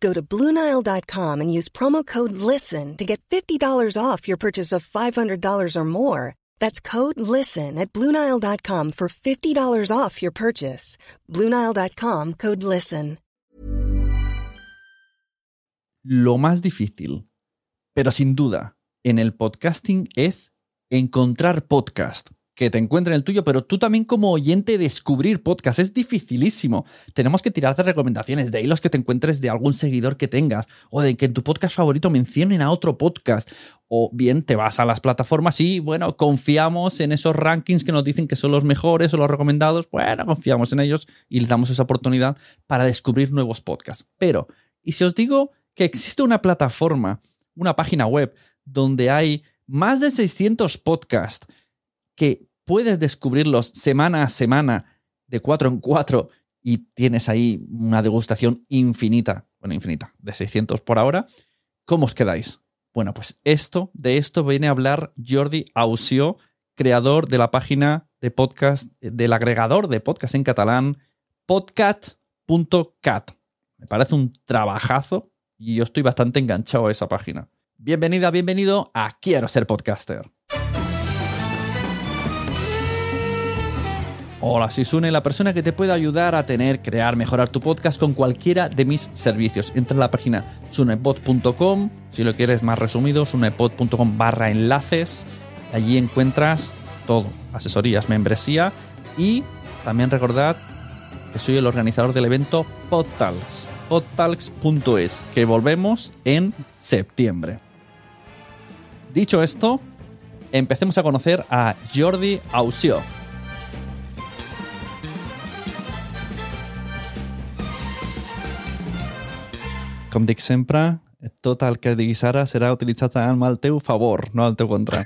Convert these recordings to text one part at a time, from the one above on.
Go to Bluenile.com and use promo code LISTEN to get $50 off your purchase of $500 or more. That's code LISTEN at Bluenile.com for $50 off your purchase. Bluenile.com code LISTEN. Lo más difícil, pero sin duda, en el podcasting es encontrar podcast. Que te encuentren el tuyo, pero tú también como oyente descubrir podcast. Es dificilísimo. Tenemos que tirar de recomendaciones, de ahí los que te encuentres de algún seguidor que tengas, o de que en tu podcast favorito mencionen a otro podcast, o bien te vas a las plataformas y, bueno, confiamos en esos rankings que nos dicen que son los mejores o los recomendados, bueno, confiamos en ellos y les damos esa oportunidad para descubrir nuevos podcasts. Pero, ¿y si os digo que existe una plataforma, una página web, donde hay más de 600 podcasts que puedes descubrirlos semana a semana, de cuatro en cuatro, y tienes ahí una degustación infinita, bueno, infinita, de 600 por ahora, ¿cómo os quedáis? Bueno, pues esto, de esto viene a hablar Jordi Ausio, creador de la página de podcast, del agregador de podcast en catalán, podcast.cat. Me parece un trabajazo y yo estoy bastante enganchado a esa página. Bienvenida, bienvenido a Quiero ser podcaster. Hola, soy Sune, la persona que te puede ayudar a tener, crear, mejorar tu podcast con cualquiera de mis servicios. Entra a la página sunepod.com, si lo quieres más resumido, sunepod.com barra enlaces. Allí encuentras todo, asesorías, membresía y también recordad que soy el organizador del evento PodTalks, podtalks.es, que volvemos en septiembre. Dicho esto, empecemos a conocer a Jordi Ausio. Com dic sempre, tot el que diguis ara serà utilitzat al teu favor, no al teu contra.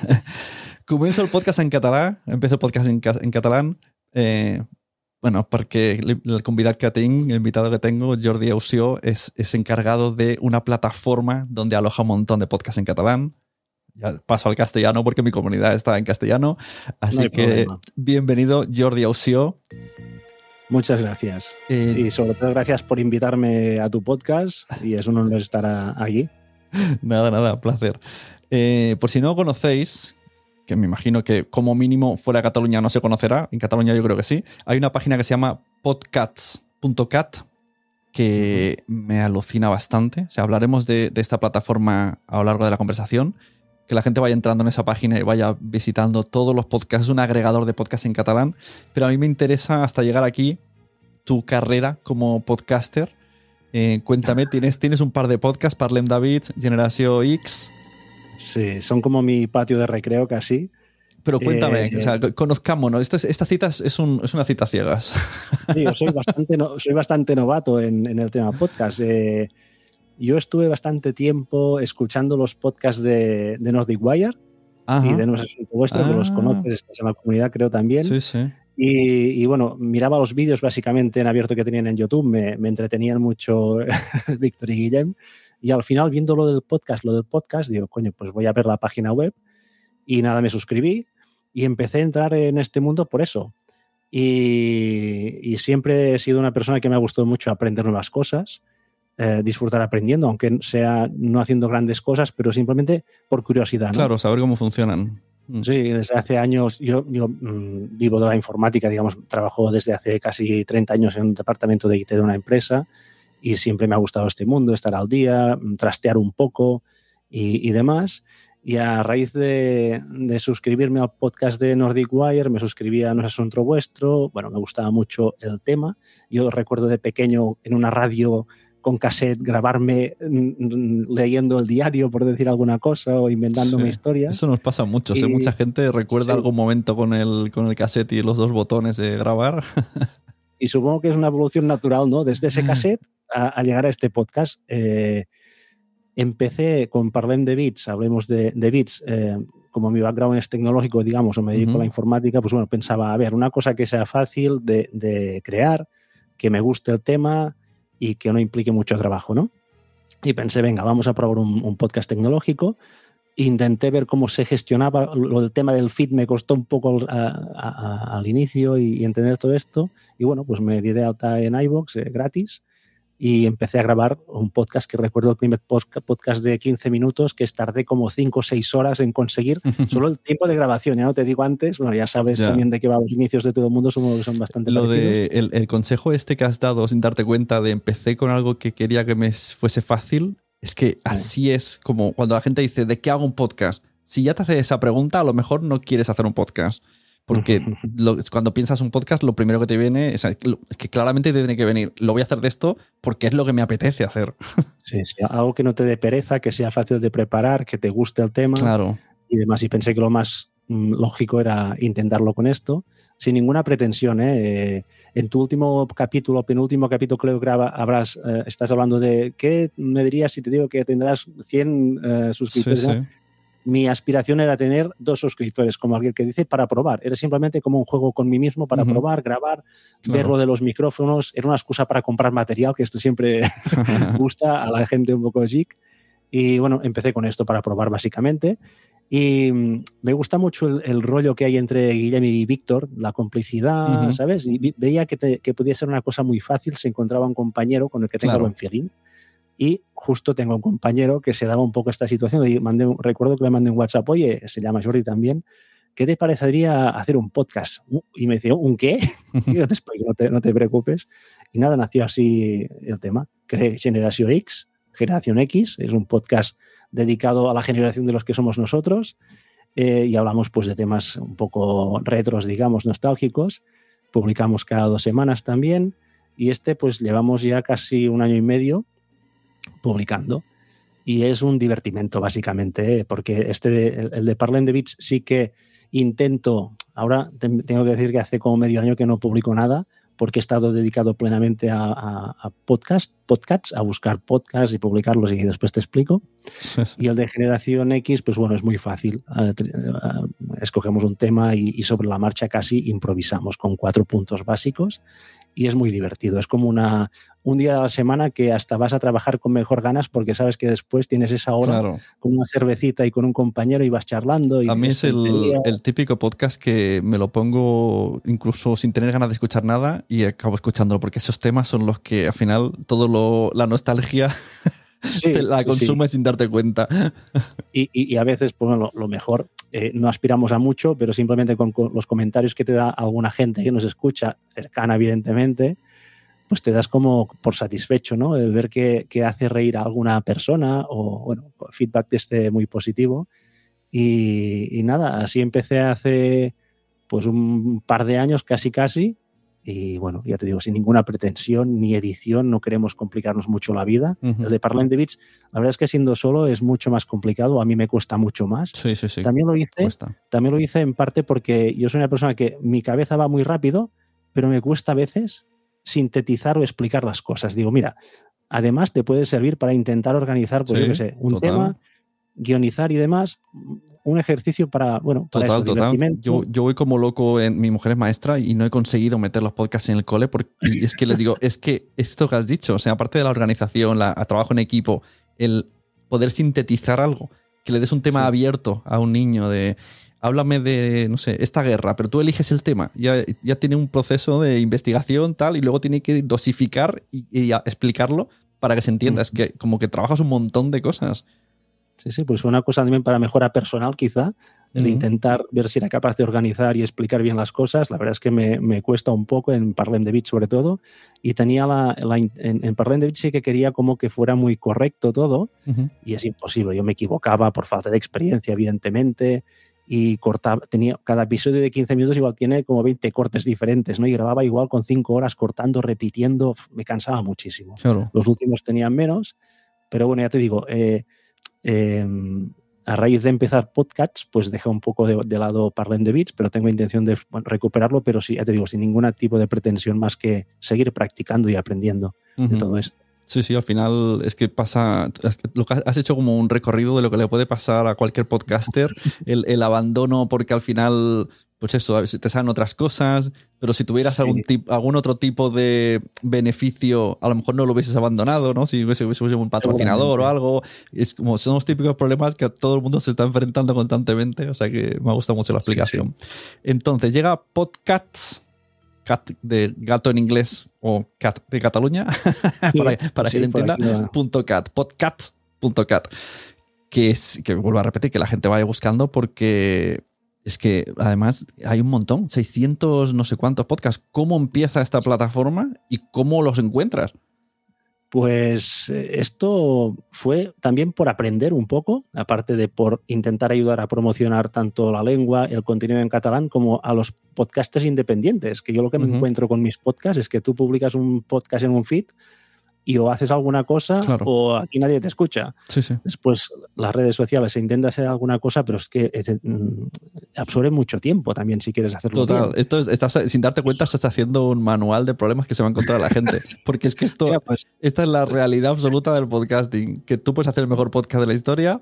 Començo el podcast en català, empiezo el podcast en, en català, eh, bueno, porque el convidado que tengo, el invitado que tengo, Jordi Ausio, es, es encargado de una plataforma donde aloja un montón de podcasts en catalán. Ya paso al castellano porque mi comunidad está en castellano. Así no que problema. bienvenido, Jordi Ausio. Muchas gracias. Eh, y sobre todo gracias por invitarme a tu podcast y es un honor estar allí. Nada, nada, placer. Eh, por si no conocéis, que me imagino que como mínimo fuera de Cataluña no se conocerá, en Cataluña yo creo que sí, hay una página que se llama podcats.cat que me alucina bastante. O sea, hablaremos de, de, esta plataforma a lo largo de la conversación. Que la gente vaya entrando en esa página y vaya visitando todos los podcasts. Es un agregador de podcasts en catalán. Pero a mí me interesa hasta llegar aquí tu carrera como podcaster. Eh, cuéntame, ¿tienes, tienes un par de podcasts, Parlem David, Generación X. Sí, son como mi patio de recreo casi. Pero cuéntame, eh, o sea, conozcámonos. Esta, esta cita es, es, una cita ciegas. Sí, yo soy bastante, soy bastante novato en, en, el tema podcast. Eh, yo estuve bastante tiempo escuchando los podcasts de, de Nordic Wire y de No sé vuestro, que los ah. conoces, estás en la comunidad creo también. Sí, sí. Y, bueno, miraba los vídeos básicamente en abierto que tenían en YouTube, me, me entretenían mucho Víctor y Guillem. Y al final, viendo lo del podcast, lo del podcast, digo, coño, pues voy a ver la página web. Y nada, me suscribí y empecé a entrar en este mundo por eso. Y, siempre he sido una persona que me ha gustado mucho aprender nuevas cosas, eh, disfrutar aprendiendo, aunque sea no haciendo grandes cosas, pero simplemente por curiosidad. Claro, saber cómo funcionan. Mm. Sí, desde hace años yo, yo mm, vivo de la informática, digamos, trabajo desde hace casi 30 años en un departamento de IT de una empresa y siempre me ha gustado este mundo, estar al día, mm, trastear un poco y, y demás. Y a raíz de, suscribirme al podcast de Nordic Wire, me suscribí a No es Asunto Vuestro. Bueno, me gustaba mucho el tema. Yo recuerdo de pequeño en una radio con cassette grabarme mm, leyendo el diario, por decir alguna cosa, o inventándome historias. Eso nos pasa mucho. ¿eh? Mucha gente recuerda algún momento con el, con el cassette y los dos botones de grabar. y supongo que es una evolución natural, ¿no? Desde ese cassette a, llegar a este podcast. Eh, empecé con Parlem de Bits, hablemos de, de Bits, eh, como mi background es tecnológico, digamos, o me dedico a la informática, pues bueno, pensaba, a ver, una cosa que sea fácil de, crear, que me guste el tema y que no implique mucho trabajo, ¿no? Y pensé, venga, vamos a probar un, podcast tecnológico. Intenté ver cómo se gestionaba, lo del tema del feed me costó un poco al inicio y, entender todo esto. Y bueno, pues me di de alta en iVoox eh, gratis y empecé a grabar un podcast que recuerdo el primer podcast de 15 minutos que tardé como 5 o 6 horas en conseguir. Solo el tiempo de grabación, ya no te digo antes, bueno, ya sabes también de qué va los inicios de todo el mundo, son, son bastante Lo de el, consejo este que has dado sin darte cuenta de empecé con algo que quería que me fuese fácil, es que así es como cuando la gente dice, ¿de qué hago un podcast? Si ya te hace esa pregunta, a lo mejor no quieres hacer un podcast. Porque cuando piensas un podcast, lo primero que te viene es, que claramente te tiene que venir, lo voy a hacer de esto porque es lo que me apetece hacer. Sí, sí, algo que no te dé pereza, que sea fácil de preparar, que te guste el tema claro. y demás. Y pensé que lo más mm, lógico era intentarlo con esto, sin ninguna pretensión. ¿eh? eh en tu último capítulo, penúltimo capítulo, creo que habrás, eh, estás hablando de qué me dirías si te digo que tendrás 100 eh, suscriptores. Sí, sí mi aspiración era tener dos suscriptores, como alguien que dice, para probar. Era simplemente como un juego con mí mismo para probar, grabar, ver lo de los micrófonos. Era una excusa para comprar material, que esto siempre gusta a la gente un poco geek. Y bueno, empecé con esto para probar básicamente. Y mm, me gusta mucho el, rollo que hay entre Guillermo y Víctor, la complicidad, ¿sabes? Y veía que, que, podía ser una cosa muy fácil, se encontraba un compañero con el que tengo buen feeling. Y justo tengo un compañero que se daba un poco esta situación. Le mandé, recuerdo que le mandé un WhatsApp, oye, se llama Jordi también. ¿Qué te parecería hacer un podcast? Uh, y me decía, ¿un qué? y yo después, no te, no te preocupes. Y nada, nació así el tema. Generación X, Generación X, es un podcast dedicado a la generación de los que somos nosotros. Eh, y hablamos pues de temas un poco retros, digamos, nostálgicos. Publicamos cada dos semanas también. Y este pues llevamos ya casi un año y medio publicando. Y es un divertimento, básicamente, porque este, el, de Parlen de Beats sí que intento, ahora tengo que decir que hace como medio año que no publico nada, porque he estado dedicado plenamente a, a, podcast, podcasts, a buscar podcasts y publicarlos y después te explico. Y el de generación X, pues bueno, es muy fácil. Eh, eh, escogemos un tema y, sobre la marcha casi improvisamos con cuatro puntos básicos y es muy divertido. Es como una, un día de la semana que hasta vas a trabajar con mejor ganas porque sabes que después tienes esa hora con una cervecita y con un compañero y vas charlando. Y a mí es el, el, típico podcast que me lo pongo incluso sin tener ganas de escuchar nada y acabo escuchándolo porque esos temas son los que al final todo lo, la nostalgia te la consumes sin darte cuenta. Y, y, a veces, pues, bueno, lo, mejor, eh, no aspiramos a mucho, pero simplemente con, los comentarios que te da alguna gente que nos escucha, cercana evidentemente, pues te das como por satisfecho, ¿no? El ver que, que hace reír a alguna persona o, bueno, feedback de este muy positivo. Y, y, nada, así empecé hace pues un par de años, casi casi, y bueno, ya te digo, sin ninguna pretensión ni edición, no queremos complicarnos mucho la vida. Uh -huh. El de Parlant de Bits, la verdad es que siendo solo es mucho más complicado, a mí me cuesta mucho más. Sí, sí, sí. También lo hice, Cuesta. también lo hice en parte porque yo soy una persona que mi cabeza va muy rápido, pero me cuesta a veces sintetizar o explicar las cosas. Digo, mira, además te puede servir para intentar organizar, pues Sí, yo qué sé, un total. tema, guionizar y demás, un ejercicio para, bueno, para Total, eso, total. Yo, yo voy como loco. En, mi mujer es maestra y no he conseguido meter los podcasts en el cole porque es que les digo, es que esto que has dicho, o sea, aparte de la organización, la, a trabajo en equipo, el poder sintetizar algo, que le des un tema Sí. abierto a un niño de háblame de, no sé, esta guerra, pero tú eliges el tema. Ya, ya tiene un proceso de investigación, tal, y luego tiene que dosificar y, explicarlo para que se entienda. Mm. Es que como que trabajas un montón de cosas. Sí, sí, pues una cosa también para mejora personal, quizá, el Ujú. intentar ver si era capaz de organizar y explicar bien las cosas. La verdad es que me, me cuesta un poco en Parlem de Beach, sobre todo. Y tenía la, la en, en Parlem de Beach sí que quería como que fuera muy correcto todo, Ujú. y es imposible. Yo me equivocaba por falta de experiencia, evidentemente. Y cortaba, tenía cada episodio de 15 minutos igual tiene como 20 cortes diferentes, ¿no? Y grababa igual con 5 horas cortando, repitiendo, me cansaba muchísimo. Claro. Los últimos tenían menos, pero bueno, ya te digo, eh, eh, a raíz de empezar podcasts, pues dejé un poco de, de lado Parlem de Beats, pero tengo intención de bueno, recuperarlo, pero sí, ya te digo, sin ningún tipo de pretensión más que seguir practicando y aprendiendo de todo esto. Sí, sí, al final es que pasa, has hecho como un recorrido de lo que le puede pasar a cualquier podcaster, el, el abandono porque al final, pues eso, te salen otras cosas, pero si tuvieras Sí. algún, tip- algún otro tipo de beneficio, a lo mejor no lo hubieses abandonado, ¿no? Si hubiese, hubiese un patrocinador o algo, es como son los típicos problemas que todo el mundo se está enfrentando constantemente, o sea que me ha gustado mucho la Sí, sí. explicación. Entonces llega Podcasts, cat de gato en inglés o cat de Cataluña, para, para Sí, que lo entienda, punto .cat, que es, que vuelvo a repetir, que la gente vaya buscando porque es que además hay un montón, 600 no sé cuántos podcasts. ¿Cómo empieza esta plataforma y cómo los encuentras? Pues eh, esto fue también por aprender un poco, aparte de por intentar ayudar a promocionar tanto la lengua, el contenido en catalán, como a los podcasters independientes, que yo lo que me encuentro con mis podcasts es que tú publicas un podcast en un feed y o haces alguna cosa Claro. o aquí nadie te escucha. Sí, sí. Después las redes sociales se intenta hacer alguna cosa, pero es que mm, absorbe mucho tiempo también si quieres hacerlo Total. bien. Esto es, estás, sin darte cuenta, se está haciendo un manual de problemas que se va a encontrar la gente. Porque es que esto, Mira, pues, esta es la realidad absoluta del podcasting. Que tú puedes hacer el mejor podcast de la historia,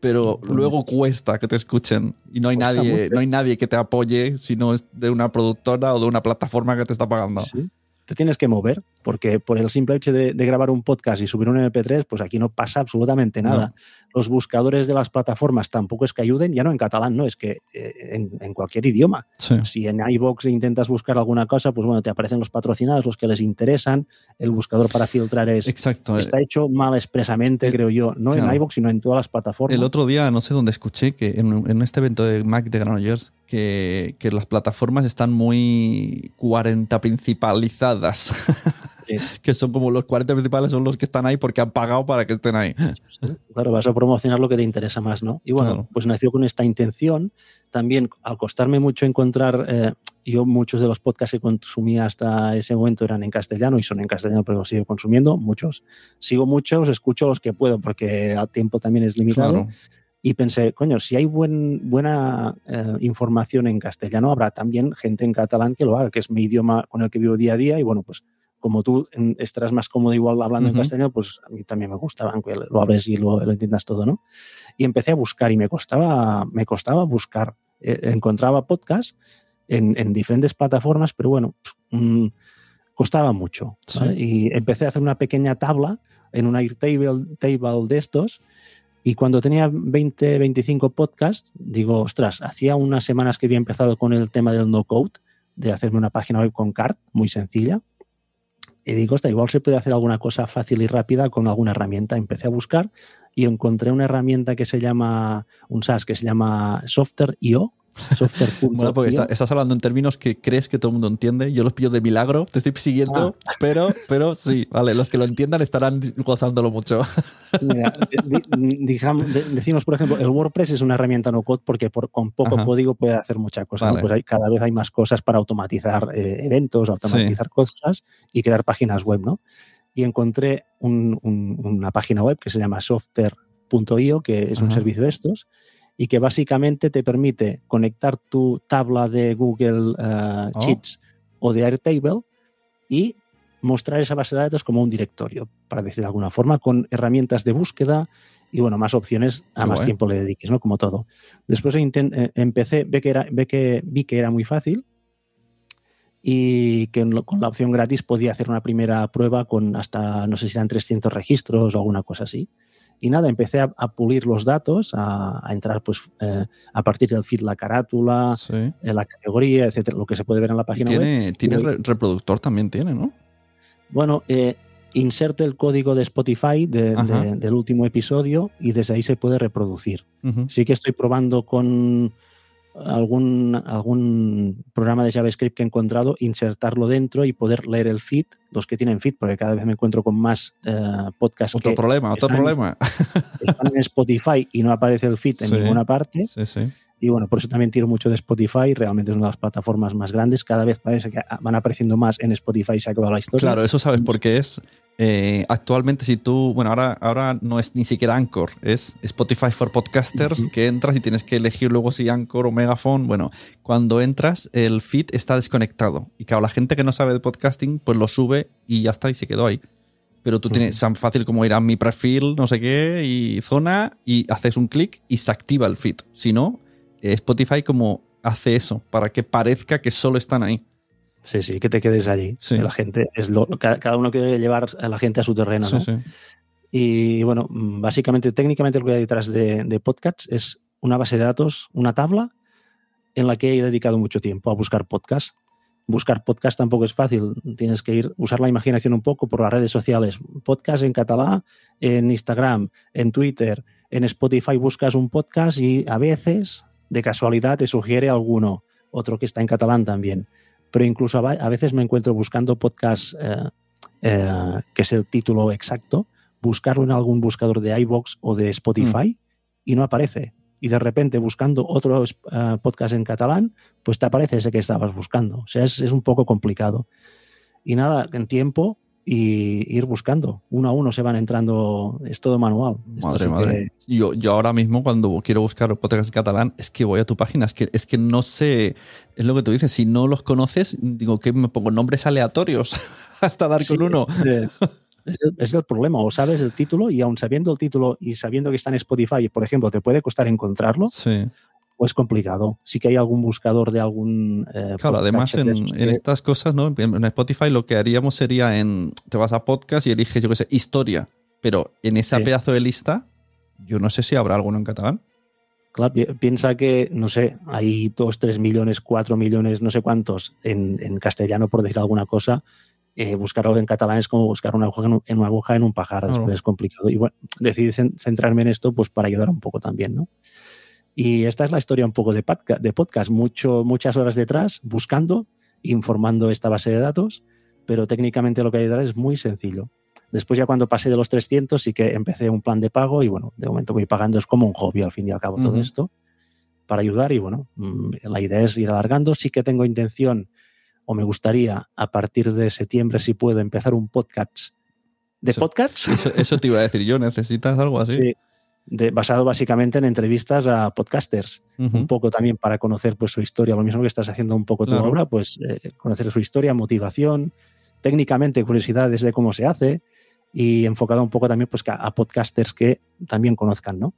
pero Pues- luego cuesta que te escuchen. Y no hay Cuesta nadie, mucho. no hay nadie que te apoye si no es de una productora o de una plataforma que te está pagando. Sí. Te tienes que mover, porque por el simple hecho de, de grabar un podcast y subir un MP3, pues aquí no pasa absolutamente nada. No. Los buscadores de las plataformas tampoco es que ayuden, ya no en catalán, no, es que eh, en, en cualquier idioma. Sí. Si en iVoox intentas buscar alguna cosa, pues bueno, te aparecen los patrocinados, los que les interesan. El buscador para filtrar es, Exacto. está hecho mal expresamente, El- creo yo, no claro. en iVoox, sino en todas las plataformas. El otro día, no sé dónde escuché, que en, en este evento de Mac de Granollers, que, que las plataformas están muy 40 principalizadas. Sí. que son como los 40 principales son los que están ahí porque han pagado para que estén ahí. Claro, vas a promocionar lo que te interesa más, ¿no? Y bueno, Claro. pues nació con esta intención. También, al costarme mucho encontrar, eh, yo muchos de los podcasts que consumía hasta ese momento eran en castellano y son en castellano, pero los sigo consumiendo, muchos. Sigo muchos, escucho los que puedo porque el tiempo también es limitado. Claro. Y pensé, coño, si hay buen, buena eh, información en castellano, habrá también gente en catalán que lo haga, que es mi idioma con el que vivo día a día. Y bueno, pues como tú estarás más cómodo igual hablando Ujú. en castellano, pues a mí también me gusta, aunque lo hables y lo, lo entiendas todo, ¿no? Y empecé a buscar y me costaba, me costaba buscar. Eh, encontraba podcasts en, en diferentes plataformas, pero bueno, mm, costaba mucho. ¿vale? Y empecé a hacer una pequeña tabla en un Airtable table de estos. Y cuando tenía 20, 25 podcasts, digo, ostras, hacía unas semanas que había empezado con el tema del no code, de hacerme una página web con CART, muy sencilla. Y digo, ostras, igual se puede hacer alguna cosa fácil y rápida con alguna herramienta. Empecé a buscar y encontré una herramienta que se llama, un SaaS que se llama Software.io, Bueno, porque estás hablando en términos que crees que todo el mundo entiende. Yo los pillo de milagro, te estoy siguiendo, ah. pero, pero sí, vale, los que lo entiendan estarán gozándolo mucho. Mira, decimos, por ejemplo, el WordPress es una herramienta no code porque con poco código puede hacer muchas cosas. Pues cada vez hay más cosas para automatizar eh, eventos, automatizar cosas y crear páginas web, ¿no? Y encontré una página web que se llama software.io, que es un servicio de estos, y que básicamente te permite conectar tu tabla de Google uh, Sheets o de Airtable y mostrar esa base de datos como un directorio, para decir de alguna forma, con herramientas de búsqueda y bueno, más opciones a más tiempo le dediques, ¿no? Como todo. Después eh, empecé, ve que era, ve que, vi que era muy fácil y que con la opción gratis podía hacer una primera prueba con hasta, no sé si eran 300 registros o alguna cosa así. Y nada, empecé a, pulir los datos, a, entrar pues eh, a partir del feed, la carátula, eh, la categoría, etcétera, lo que se puede ver en la página tiene, web. Tiene reproductor también, tiene, ¿no? Bueno, eh, inserto el código de Spotify del último episodio y desde ahí se puede reproducir. Sí que estoy probando con algún, algún programa de JavaScript que he encontrado, insertarlo dentro y poder leer el feed, los que tienen feed, porque cada vez me encuentro con más eh, podcasts. Otro problema, otro problema. Están en Spotify y no aparece el feed en ninguna parte. Sí, sí. Y bueno, por eso también tiro mucho de Spotify. Realmente es una de las plataformas más grandes. Cada vez parece que van apareciendo más en Spotify y se ha acabado la historia. Claro, eso sabes por qué es. Eh, actualmente, si tú, bueno, ahora, ahora no es ni siquiera Anchor, es Spotify for Podcasters, que entras y tienes que elegir luego si Anchor o Megaphone. Bueno, cuando entras, el feed está desconectado. Y claro, la gente que no sabe de podcasting, pues lo sube y ya está, y se quedó ahí. Pero tú tienes tan fácil como ir a mi perfil, no sé qué, y zona, y haces un clic y se activa el feed. Si no, Spotify como hace eso, para que parezca que solo están ahí. Sí, sí, que te quedes allí. La gente es lo, cada uno quiere llevar a la gente a su terreno, ¿no? Y bueno, básicamente, técnicamente lo que hay detrás de, de podcasts es una base de datos, una tabla en la que he dedicado mucho tiempo a buscar podcasts. Buscar podcast tampoco es fácil. Tienes que ir, usar la imaginación un poco por las redes sociales. Podcast en catalán, en Instagram, en Twitter, en Spotify buscas un podcast y a veces de casualidad te sugiere alguno, otro que está en catalán también. Pero incluso a veces me encuentro buscando podcast eh, eh, que es el título exacto, buscarlo en algún buscador de iBox o de Spotify mm. y no aparece. Y de repente buscando otro eh, podcast en catalán, pues te aparece ese que estabas buscando. O sea, es, es un poco complicado. Y nada, en tiempo y ir buscando. Uno a uno se van entrando, es todo manual. Madre, madre. Yo, yo ahora mismo cuando quiero buscar podcast en catalán es que voy a tu página, es que, es que no sé, es lo que tú dices, si no los conoces, digo que me pongo nombres aleatorios hasta dar con uno. Es el, es el, problema, o sabes el título y aún sabiendo el título y sabiendo que está en Spotify, por ejemplo, te puede costar encontrarlo. Sí o es complicado. Sí que hay algún buscador de algún... Eh, claro, además en, estas cosas, ¿no? En Spotify lo que haríamos sería en... Te vas a podcast y eliges, yo qué sé, historia. Pero en ese pedazo de lista, yo no sé si habrá alguno en catalán. Claro, piensa que, no sé, hay 2, 3 millones, 4 millones, no sé cuántos en, castellano, por decir alguna cosa. Eh, buscar algo en catalán es como buscar una aguja en, una aguja en un pajar, después es complicado. Y bueno, decidí centrarme en esto pues para ayudar un poco también, ¿no? Y esta es la historia un poco de podcast, de podcast mucho, muchas horas detrás, buscando, informando esta base de datos, pero técnicamente lo que hay detrás es muy sencillo. Después ya cuando pasé de los 300 sí que empecé un plan de pago y bueno, de momento voy pagando, es como un hobby al fin y al cabo todo esto, para ayudar y bueno, mm, la idea es ir alargando. Sí que tengo intención o me gustaría a partir de septiembre si puedo empezar un podcast de podcasts. Eso, te iba a decir yo, ¿necesitas algo así? Sí, basado básicamente en entrevistas a podcasters, un poco también para conocer pues, su historia, lo mismo que estás haciendo un poco tú ahora, pues eh, conocer su historia, motivación, técnicamente curiosidades de cómo se hace y enfocado un poco también pues, a, podcasters que también conozcan, ¿no?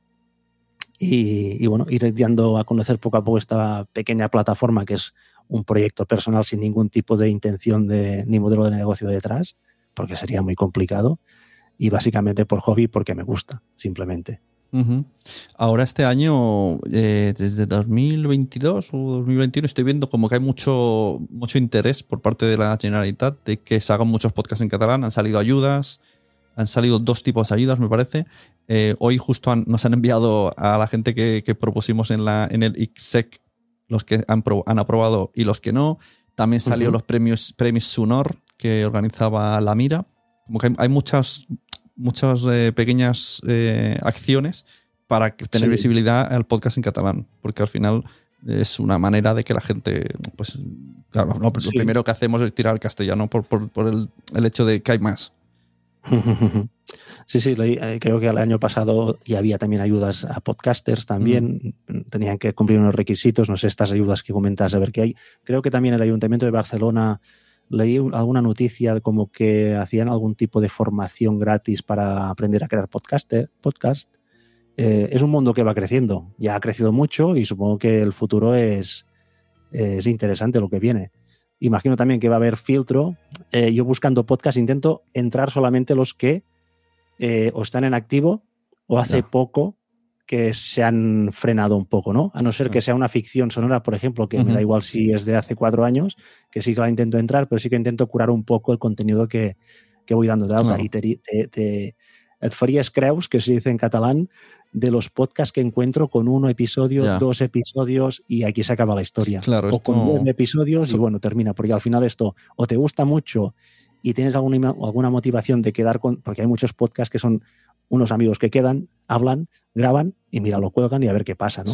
Y, bueno, ir dando a conocer poco a poco esta pequeña plataforma que es un proyecto personal sin ningún tipo de intención de, ni modelo de negocio detrás, porque sería muy complicado, y básicamente por hobby porque me gusta, simplemente. Ahora este año, eh, desde 2022 o 2021, estoy viendo como que hay mucho, mucho interés por parte de la Generalitat de que se hagan muchos podcasts en catalán. Han salido ayudas, han salido dos tipos de ayudas, me parece. Eh, hoy justo nos han enviado a la gente que, propusimos en, la, en el ICSEC los que han, han aprobado y los que no. También salió los premios, premios Sunor que organizaba La Mira. Como que hay, muchas, muchas eh, pequeñas eh, acciones para tener visibilidad al podcast en catalán, porque al final es una manera de que la gente, pues, claro, lo primero que hacemos es tirar al castellano por, el, el, hecho de que hay más. Sí, sí, eh, creo que el año pasado ya había también ayudas a podcasters también, mm. tenían que cumplir unos requisitos, no sé, estas ayudas que comentas, a ver qué hay. Creo que también el Ayuntamiento de Barcelona leí alguna noticia como que hacían algún tipo de formación gratis para aprender a crear podcast. podcast. Eh, es un mundo que va creciendo, ya ha crecido mucho y supongo que el futuro es, es interesante lo que viene. Imagino también que va a haber filtro. Eh, yo buscando podcast intento entrar solamente los que eh, o están en activo o hace poco que se han frenado un poco, ¿no? A no ser que sea una ficción sonora, por ejemplo, que me da igual si es de hace cuatro años, que sí que la intento entrar, pero sí que intento curar un poco el contenido que, voy dando de alta. Y te, te, te, creus, que se dice en catalán, de los podcasts que encuentro con uno episodio, dos episodios y aquí se acaba la historia. Claro, o con diez episodios y bueno, termina, porque al final esto o te gusta mucho y tienes alguna, alguna motivación de quedar con, porque hay muchos podcasts que son unos amigos que quedan, hablan, graban y mira, lo cuelgan y a ver qué pasa, ¿no?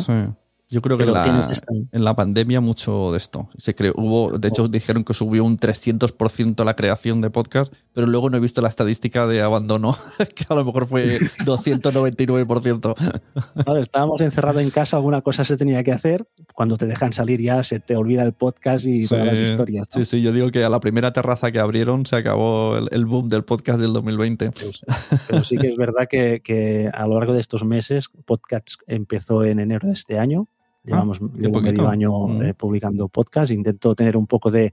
Yo creo que en la, en la, pandemia mucho de esto. Se creó, hubo, de hecho, dijeron que subió un 300% la creación de podcast, pero luego no he visto la estadística de abandono, que a lo mejor fue 299%. Claro, estábamos encerrados en casa, alguna cosa se tenía que hacer. Cuando te dejan salir ya se te olvida el podcast y todas las historias. Sí, sí, yo digo que a la primera terraza que abrieron se acabó el, boom del podcast del 2020. pero sí que es verdad que, que a lo largo de estos meses, podcast empezó en enero de este año Ah, Llevamos medio año mm. eh, publicando podcast. Intento tener un poco de,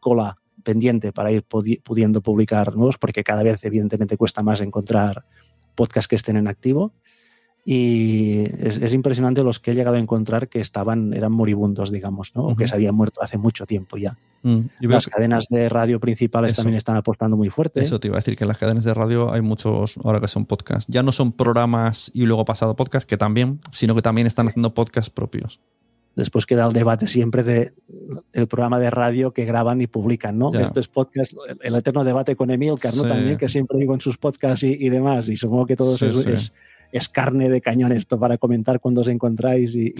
cola pendiente para ir pudiendo publicar nuevos, porque cada vez evidentemente cuesta más encontrar podcasts que estén en activo. Y es, impresionante los que he llegado a encontrar que estaban, eran moribundos, digamos, ¿no? O que se habían muerto hace mucho tiempo ya. Mm, las cadenas de radio principales también están apostando muy fuerte. Eso te iba a decir, que en las cadenas de radio hay muchos ahora que son podcasts. Ya no son programas y luego pasado podcast, que también, sino que también están haciendo podcasts propios. Después queda el debate siempre de el programa de radio que graban y publican, ¿no? Esto es podcast, el eterno debate con Emil, ¿no? También, que siempre digo en sus podcasts y, demás. Y supongo que todo eso es es carne de cañón esto para comentar cuando os encontráis y,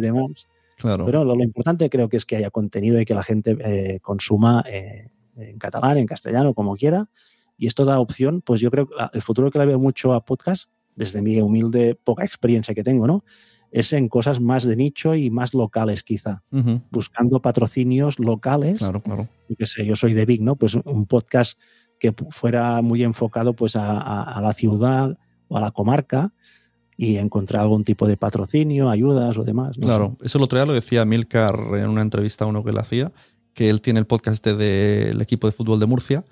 demás. Claro. Pero lo, importante creo que es que haya contenido y que la gente eh, consuma eh, en catalán, en castellano, como quiera. Y esto da opción, pues yo creo que el futuro que le veo mucho a podcast, desde mi humilde poca experiencia que tengo, ¿no? Es en cosas más de nicho y más locales, quizá. Buscando patrocinios locales. Claro, claro. Y que sé, yo soy de Big, ¿no? Pues un podcast que fuera muy enfocado pues a la ciudad o a la comarca y encontrar algún tipo de patrocinio, ayudas o demás. claro, eso el otro día lo decía Milcar en una entrevista a uno que le hacía, que él tiene el podcast del equipo de fútbol de Murcia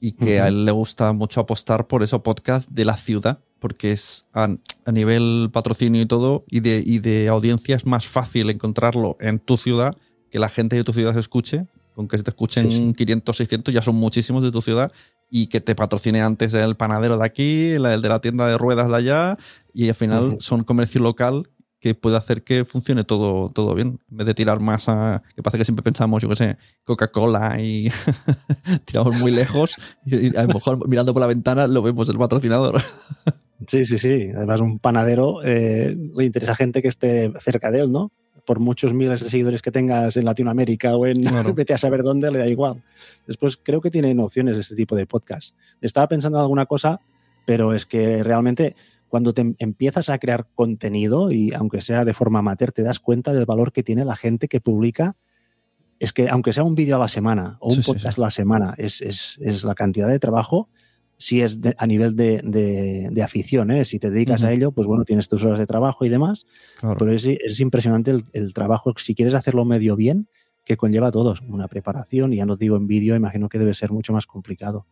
y que a él le gusta mucho apostar por eso podcast de la ciudad, porque es a, nivel patrocinio y todo, y de, y de audiencia es más fácil encontrarlo en tu ciudad, que la gente de tu ciudad se escuche, con que se te escuchen 500, 600, ya son muchísimos de tu ciudad, y que te patrocine antes el panadero de aquí, el de la tienda de ruedas de allá, y al final son comercio local que puede hacer que funcione todo, todo bien. En vez de tirar más a. que pasa que siempre pensamos, yo qué sé, Coca-Cola y tiramos muy lejos y, a lo mejor mirando por la ventana lo vemos el patrocinador. sí, sí, sí. Además, un panadero eh, le interesa a gente que esté cerca de él, ¿no? Por muchos miles de seguidores que tengas en Latinoamérica o en vete a saber dónde, le da igual. Después creo que tienen opciones este tipo de podcast. Estaba pensando en alguna cosa, pero es que realmente cuando te empiezas a crear contenido y aunque sea de forma amateur, te das cuenta del valor que tiene la gente que publica. Es que aunque sea un vídeo a la semana o un podcast a la semana, es, es, es, la cantidad de trabajo si es a nivel de, afición, ¿eh? si te dedicas a ello, pues bueno, tienes tus horas de trabajo y demás, pero es, impresionante el, trabajo, si quieres hacerlo medio bien, que conlleva a todos, una preparación, y ya no digo en vídeo, imagino que debe ser mucho más complicado.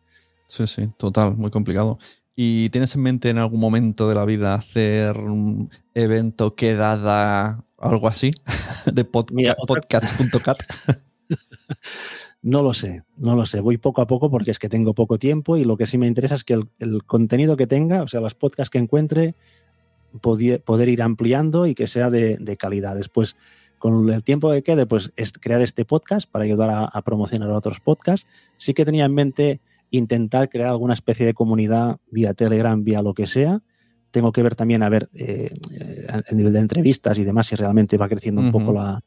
Sí, sí, total, muy complicado. ¿Y tienes en mente en algún momento de la vida hacer un evento, quedada, algo así? de podcasts.cat. No lo sé, no lo sé. Voy poco a poco porque es que tengo poco tiempo y lo que sí me interesa es que el, contenido que tenga, o sea, los podcasts que encuentre, poder, ir ampliando y que sea de, calidad. Después, con el tiempo que quede, pues es crear este podcast para ayudar a, a promocionar otros podcasts. Sí que tenía en mente intentar crear alguna especie de comunidad vía Telegram, vía lo que sea. Tengo que ver también a ver eh, eh, a nivel de entrevistas y demás si realmente va creciendo un poco la-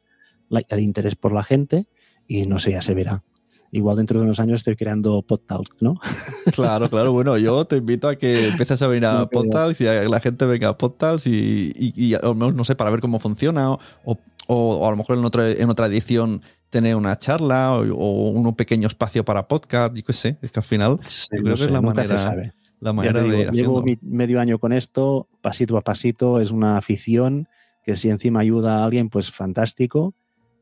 la- el interés por la gente y no sé, ya se verá. Igual dentro de unos años estoy creando PodTalk, ¿no? Claro, claro. Bueno, yo te invito a que empieces a venir a Podtals y a que la gente venga a Podtals y, y, y a lo mejor, no sé, para ver cómo funciona o, o- o a lo mejor en otra, en otra edición tener una charla o, o un pequeño espacio para podcast, yo qué sé. Es que al final creo No que sé, es la se manera- sabe. la manera digo, de ir llevo haciendo. medio año con esto, pasito a pasito, es una afición que si encima ayuda a alguien, pues fantástico.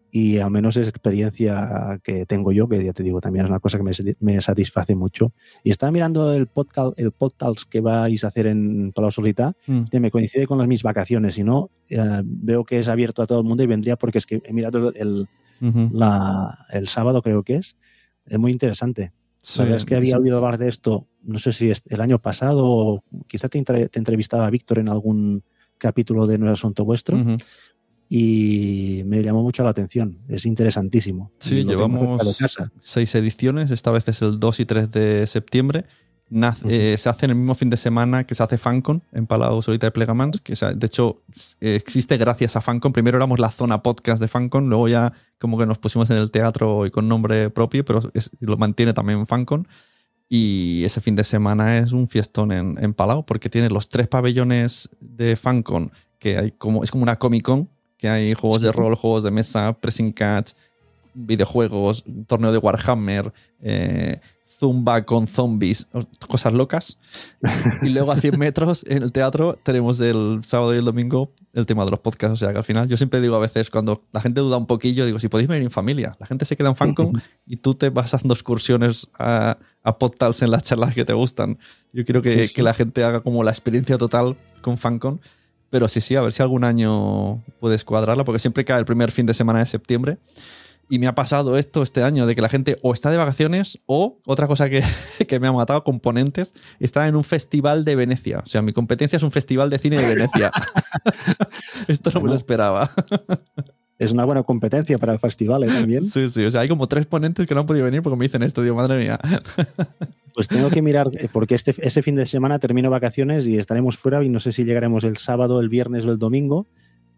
Y al menos es experiencia que tengo yo, que ya te digo, también es una cosa que me, me satisface mucho. Y estaba mirando el podcast, el podcast que vais a hacer en Palau Solita, Mm. que me coincide con las mis vacaciones. Si no, eh, veo que es abierto a todo el mundo y vendría porque es que he mirado el, Ujú. la- el sábado, creo que es. Es muy interesante. Sí, La verdad es que había sí. oído hablar de esto, no sé si es el año pasado o quizá te, te entrevistaba Víctor en algún capítulo de No es asunto vuestro Ujú. Y me llamó mucho la atención. Es interesantísimo. Sí, lo llevamos seis ediciones. Esta vez es el 2 y 3 de septiembre. Nace- eh, se hace en el mismo fin de semana que se hace FanCon en Palau Solita de Plegamans. Que, de hecho, eh, existe gracias a FanCon. Primero éramos la zona podcast de FanCon, luego ya como que nos pusimos en el teatro y con nombre propio, pero es- lo mantiene también FanCon. Y ese fin de semana es un fiestón en, en Palau porque tiene los tres pabellones de FanCon, que hay como, es como una Comic Con, que hay juegos de rol, juegos de mesa, pressing catch, videojuegos, torneo de Warhammer, eh, Zumba con zombies, cosas locas. Y luego a 100 metros en el teatro tenemos el sábado y el domingo el tema de los podcasts. O sea que al final yo siempre digo a veces cuando la gente duda un poquillo, digo, si podéis venir en familia, la gente se queda en FanCon y tú te vas haciendo excursiones a, a podcasts en las charlas que te gustan. Yo quiero que, Sí, sí. que la gente haga como la experiencia total con FanCon. Pero sí, sí, a ver si algún año puedes cuadrarla, porque siempre cae el primer fin de semana de septiembre. Y me ha pasado esto este año, de que la gente o está de vacaciones o, otra cosa que, que me ha matado, componentes, está en un festival de Venecia. O sea, mi competencia es un festival de cine de Venecia. esto no me lo esperaba. Es una buena competencia para el festival ¿eh? también. Sí, sí, o sea, hay como tres ponentes que no han podido venir porque me dicen esto, digo, madre mía. Pues tengo que mirar, eh, porque este, ese fin de semana termino vacaciones y estaremos fuera y no sé si llegaremos el sábado, el viernes o el domingo,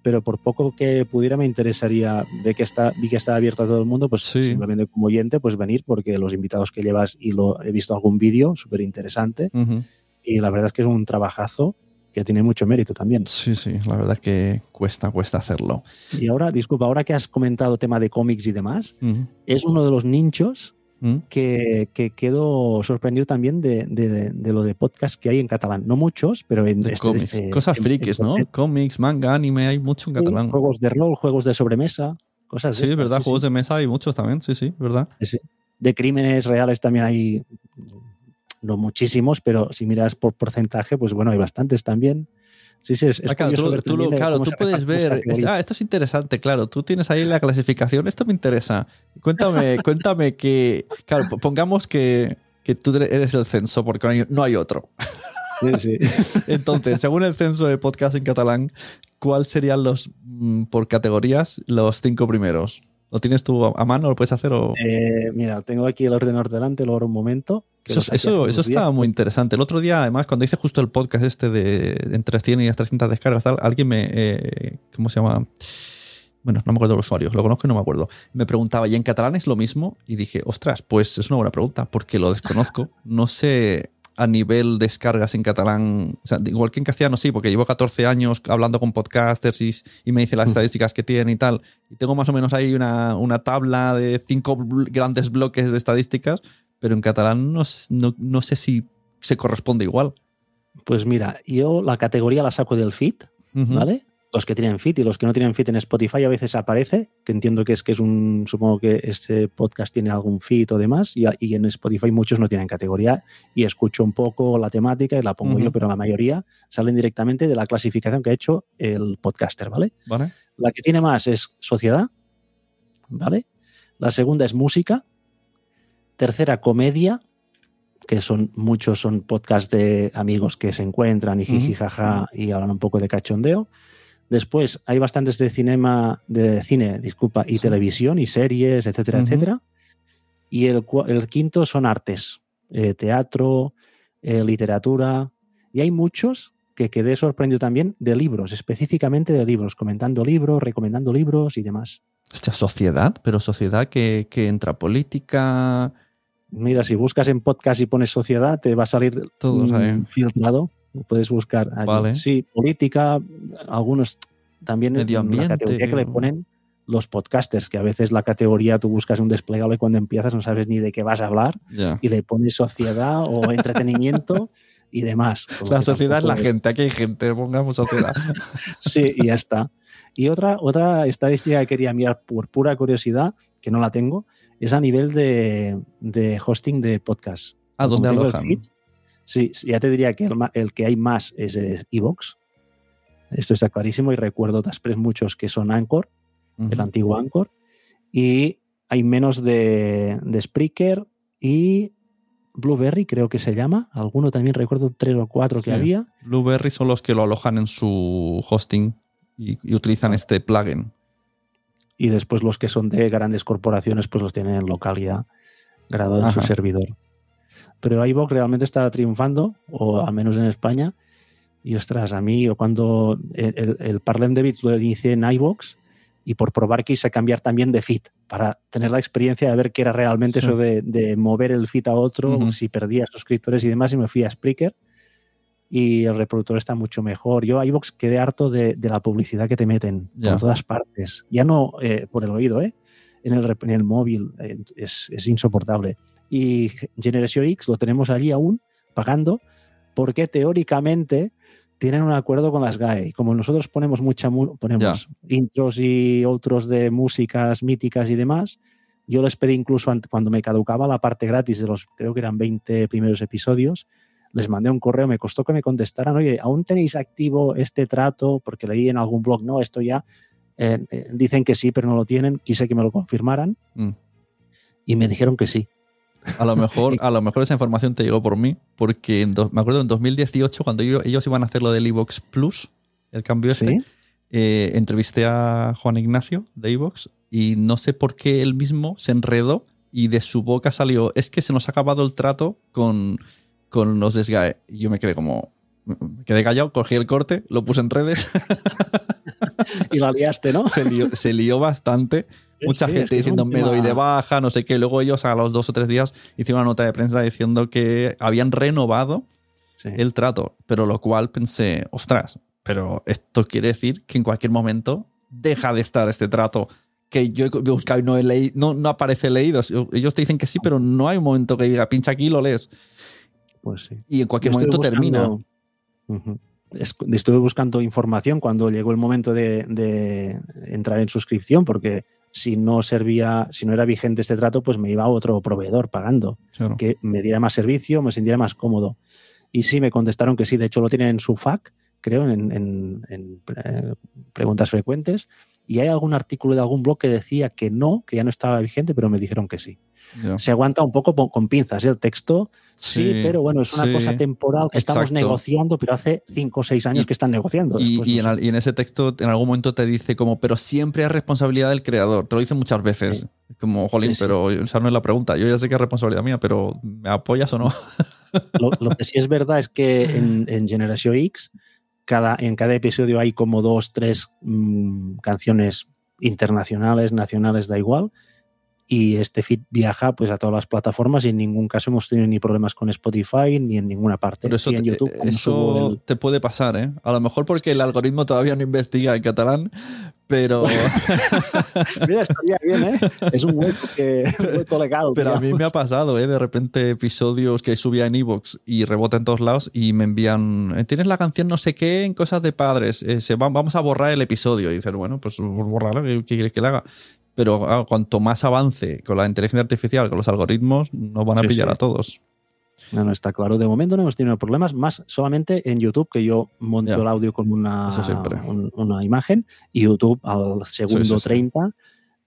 pero por poco que pudiera me interesaría, de que está, vi que está abierto a todo el mundo, pues Sí. simplemente como oyente, pues venir, porque los invitados que llevas y lo he visto algún vídeo súper interesante Ujú. y la verdad es que es un trabajazo que tiene mucho mérito también. Sí, sí, la verdad es que cuesta, cuesta hacerlo. Y ahora, disculpa, ahora que has comentado tema de cómics y demás, Ujú. es uno de los nichos Ujú. que, que quedo sorprendido también de, de- de lo de podcast que hay en catalán. No muchos, pero en De este- cómics. eh, Cosas en- frikis, en- ¿no? Cómics, manga, anime, hay mucho en Sí, catalán. Juegos de rol, juegos de sobremesa, cosas Sí, es verdad, juegos de mesa hay muchos también, sí, sí, ¿verdad? de... de crímenes reales también hay, no muchísimos, pero si miras por porcentaje, pues bueno, hay bastantes también. Sí, sí, es, es Ah, claro, curioso tú, ver tú lo- también, eh, claro, tú puedes ver. es- ah, esto es interesante, claro. Tú tienes ahí la clasificación. Esto me interesa. Cuéntame, cuéntame que. Claro, po- pongamos que, que tú eres el censo, porque no hay, no hay otro. Sí, sí. Entonces, según el censo de podcast en catalán, ¿cuáles serían los, mm, por categorías, los cinco primeros? ¿Lo tienes tú a mano? ¿Lo puedes hacer? O... Eh, mira, tengo aquí el ordenador delante, lo abro un momento. Eso, eso, está muy interesante. El otro día, además, cuando hice justo el podcast este de entre 100 y 300 descargas, tal, alguien me. eh, ¿Cómo se llama? Bueno, no me acuerdo el usuario, lo conozco y no me acuerdo. Me preguntaba, ¿y en catalán es lo mismo? Y dije, ostras, pues es una buena pregunta, porque lo desconozco. No sé a nivel descargas en catalán, o sea, igual que en castellano sí, porque llevo 14 años hablando con podcasters y, y me dice las Mm. estadísticas que tienen y tal. Y tengo más o menos ahí una, una tabla de cinco grandes bloques de estadísticas, pero en catalán no, no, no sé si se corresponde igual. Pues mira, yo la categoría la saco del feed. ¿vale? Los que tienen feed y los que no tienen feed en Spotify a veces aparece, que entiendo que es que es un, supongo que este podcast tiene algún feed o demás, y, y en Spotify muchos no tienen categoría, y escucho un poco la temática y la pongo yo, pero la mayoría salen directamente de la clasificación que ha hecho el podcaster, ¿vale? ¿Vale? La que tiene más es sociedad, ¿vale? La segunda es música. Tercera, comedia, que son muchos son podcasts de amigos que se encuentran y jiji Ujú. jaja y hablan un poco de cachondeo. Después hay bastantes de cinema, de cine, disculpa, y Sí. televisión y series, etcétera, etcétera. Y el, el quinto son artes, eh, teatro, eh, literatura. Y hay muchos que quedé sorprendido también de libros, específicamente de libros, comentando libros, recomendando libros y demás. Hostia, sociedad, pero sociedad que, que entra política. Mira, si buscas en podcast y pones sociedad, te va a salir Todos mm, ahí. filtrado. Puedes buscar allí. Vale. Sí, política, algunos también Medio la ambiente. categoría que le ponen los podcasters, que a veces la categoría tú buscas un desplegable y cuando empiezas no sabes ni de qué vas a hablar y le pones sociedad o entretenimiento y demás. La sociedad es la gente, aquí hay gente, pongamos sociedad. Sí, y ya está. Y otra, otra estadística que quería mirar por pura curiosidad, que no la tengo, es a nivel de, de hosting de podcast. ¿A dónde alojan? feed, Sí, ya te diría que el, que hay más es Evox. Esto está clarísimo y recuerdo después muchos que son Anchor, el antiguo Anchor. Y hay menos de, de Spreaker y Blueberry, creo que se llama. Alguno también recuerdo tres o cuatro que había. Blueberry son los que lo alojan en su hosting y, y utilizan este plugin. y después los que son de grandes corporaciones pues los tienen en localidad grabado en su servidor. Pero iVoox realmente está triunfando, o al menos en España. Y ostras, a mí, o cuando el, el, Parlem de Bits lo inicié en iVoox y por probar quise cambiar también de feed para tener la experiencia de ver qué era realmente Sí. eso de, de mover el feed a otro, Ujú. si perdía suscriptores y demás, y me fui a Spreaker y el reproductor está mucho mejor. Yo iVoox quedé harto de, de la publicidad que te meten Ya. por todas partes. Ya no eh, por el oído, ¿eh? En el, en el móvil eh, es, es insoportable. Y Generation X lo tenemos allí aún pagando porque teóricamente tienen un acuerdo con las GAE. Y como nosotros ponemos mucha mu- ponemos intros y otros de músicas míticas y demás, yo les pedí incluso cuando me caducaba la parte gratis de los, creo que eran 20 primeros episodios, les mandé un correo, me costó que me contestaran, oye, ¿aún tenéis activo este trato? Porque leí en algún blog, no, esto ya, eh, eh, dicen que sí, pero no lo tienen, quise que me lo confirmaran Mm. y me dijeron que sí. A lo mejor, a lo mejor esa información te llegó por mí, porque en do- me acuerdo en 2018, cuando yo- ellos iban a hacer lo del Evox Plus, el cambio este, ¿Sí? eh, entrevisté a Juan Ignacio de Evox y no sé por qué él mismo se enredó y de su boca salió, es que se nos ha acabado el trato con, con los desgae. Yo me quedé como, me quedé callado, cogí el corte, lo puse en redes, Y la liaste, ¿no? se lió, se lió bastante. Mucha Sí, gente es diciendo me doy de baja, no sé qué. Luego ellos a los dos o tres días hicieron una nota de prensa diciendo que habían renovado Sí. el trato, pero lo cual pensé, ostras, pero esto quiere decir que en cualquier momento deja de estar este trato que yo he buscado y no, he leído, no, no aparece leído. Ellos te dicen que sí, pero no hay un momento que diga pincha aquí y lo lees. Pues sí. Y en cualquier momento termina. Ujú. Es- Estuve buscando información cuando llegó el momento de, de entrar en suscripción, porque si no servía, si no era vigente este trato, pues me iba a otro proveedor pagando, Claro. que me diera más servicio, me sintiera más cómodo. Y sí, me contestaron que sí, de hecho lo tienen en su FAQ, creo, en, en- en, eh, preguntas frecuentes. Y hay algún artículo de algún blog que decía que no, que ya no estaba vigente, pero me dijeron que sí. Se aguanta un poco po- con pinzas ¿eh? el texto, Sí, Sí, pero bueno, es una sí. cosa temporal que estamos negociando, pero hace cinco o seis años Y- que están negociando. Y, Después, y no en, sé. al- y en ese texto en algún momento te dice como, pero siempre es responsabilidad del creador. Te lo dicen muchas veces. Sí. Como, jolín, pero esa no es la pregunta. Yo ya sé que es responsabilidad mía, pero ¿me apoyas o no? Lo, lo que sí es verdad es que en, en Generation X, cada, en cada episodio hay como dos, tres mm, canciones internacionales, nacionales, da igual. Y este feed viaja pues a todas las plataformas y en ningún caso hemos tenido ni problemas con Spotify ni en ninguna parte. Pero eso, en te, YouTube, eso el- te puede pasar, ¿eh? A lo mejor porque el algoritmo todavía no investiga en catalán, pero, Mira, estaría bien, ¿eh? Es un hueco, que, un hueco legal. pero a mí me ha pasado, ¿eh? De repente episodios que subía en Evox y rebota en todos lados y me envían, "Eh, tienes la canción no sé qué en cosas de padres, eh, se va- vamos a borrar el episodio. Y dices, bueno, pues borrarlo, ¿qué, qué quieres que le haga? Pero claro, cuanto más avance con la inteligencia artificial, con los algoritmos, nos van a Sí, pillar sí. a todos. No, no está claro. De momento no hemos tenido problemas, más solamente en YouTube, que yo monto el audio con una, un- una imagen, y YouTube al segundo Sí, sí, sí. 30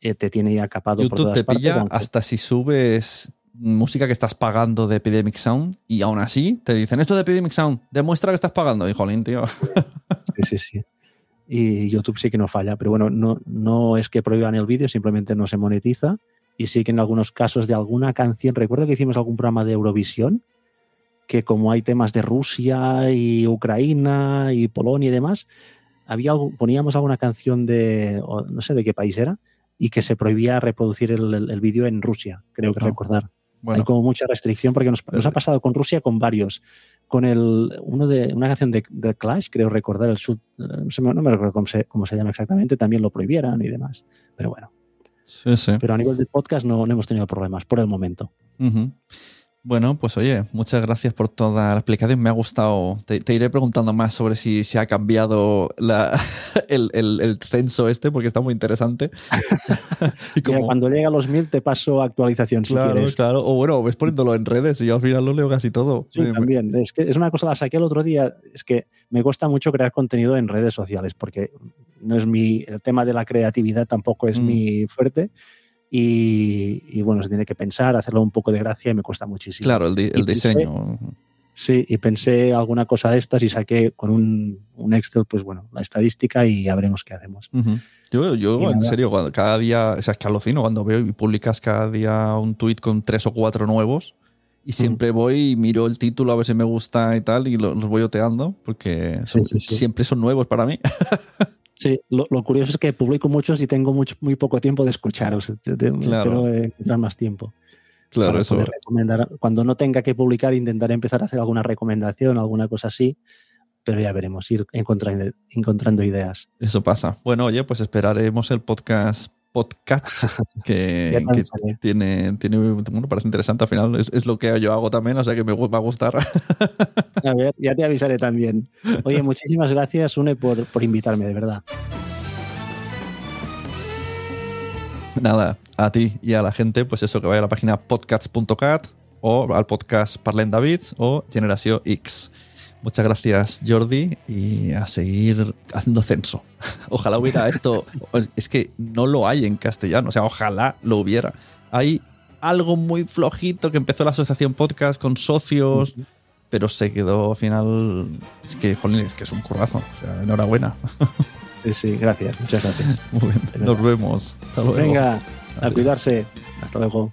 eh, te tiene ya capado por YouTube todas te partes, pilla aunque- hasta si subes música que estás pagando de Epidemic Sound y aún así te dicen esto de Epidemic Sound, demuestra que estás pagando. Y jolín, tío. Sí, sí, sí. y YouTube sí que no falla. Pero bueno, no, no es que prohíban el vídeo, simplemente no se monetiza. Y sí que en algunos casos de alguna canción, recuerdo que hicimos algún programa de Eurovisión, que como hay temas de Rusia y Ucrania y Polonia y demás, había poníamos alguna canción de, no sé de qué país era, y que se prohibía reproducir el, el- el vídeo en Rusia, creo que No. recordar. Bueno, Hay como mucha restricción porque nos, nos ha Eh. pasado con Rusia con varios. Con el, uno de una canción de, de Clash, creo recordar, el sud, eh, no, sé, no me recuerdo cómo se, cómo se llama exactamente, también lo prohibieran y demás. Pero bueno, sí, sí. pero a nivel de podcast no, no hemos tenido problemas por el momento. Ujú. Bueno, pues oye, muchas gracias por toda la explicación. Me ha gustado. Te, te iré preguntando más sobre si se ha cambiado la- el, el- el censo este, porque está muy interesante. y Mira, cuando llega a los mil te paso actualización si claro, quieres. claro. O bueno, ves poniéndolo en redes y yo al final lo leo casi todo. Sí, me- también. Es que es una cosa, la saqué el otro día. Es que me cuesta mucho crear contenido en redes sociales porque no es mi. El tema de la creatividad tampoco es Mm. mi fuerte. Y, y, bueno, se tiene que pensar, hacerlo un poco de gracia y me cuesta muchísimo. Claro, el, di- el pensé- diseño. Sí, y pensé alguna cosa de estas y saqué con un, un Excel, pues bueno, la estadística y ya veremos qué hacemos. Ujú. Yo, yo Y en nada. serio, cada día, o sea, es que alucino cuando veo y publicas cada día un tweet con tres o cuatro nuevos y siempre voy y miro el título a ver si me gusta y tal y lo- los voy oteando porque son- sí, sí. siempre son nuevos para mí. Sí, lo, lo curioso es que publico muchos y tengo mucho, muy poco tiempo de escucharos. Claro. Quiero eh, encontrar más tiempo. Claro, eso. recomendar. Cuando no tenga que publicar, intentaré empezar a hacer alguna recomendación, alguna cosa así, pero ya veremos, ir encontrando, encontrando ideas. Eso pasa. Bueno, oye, pues esperaremos el podcast podcast que, tiene, tiene, bueno, parece interesante al final. Es, es lo que yo hago también, o sea que me va a gustar. A ver, ya te avisaré también. Oye, muchísimas gracias, Une, por, por invitarme, de verdad. Nada, a ti y a la gente, pues eso, que vaya a la página podcasts.cat o al podcast Parlem Davids o Generación X. Muchas gracias, Jordi, y a seguir haciendo censo. Ojalá hubiera esto. Es que no lo hay en castellano, o sea, ojalá lo hubiera. Hay algo muy flojito que empezó la asociación podcast con socios, pero se quedó al final. Es que, jolín, es que es un currazo. O sea, enhorabuena. Sí, sí, gracias, muchas gracias. Muy bien, nos vemos. Hasta luego. Venga, a Adiós. cuidarse. Hasta luego.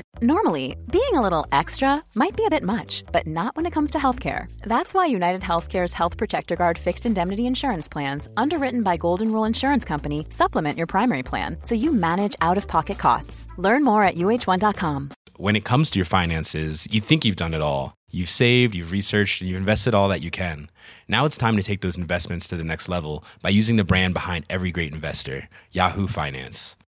Normally, being a little extra might be a bit much, but not when it comes to healthcare. That's why United Healthcare's Health Protector Guard fixed indemnity insurance plans, underwritten by Golden Rule Insurance Company, supplement your primary plan so you manage out of pocket costs. Learn more at uh1.com. When it comes to your finances, you think you've done it all. You've saved, you've researched, and you've invested all that you can. Now it's time to take those investments to the next level by using the brand behind every great investor, Yahoo Finance.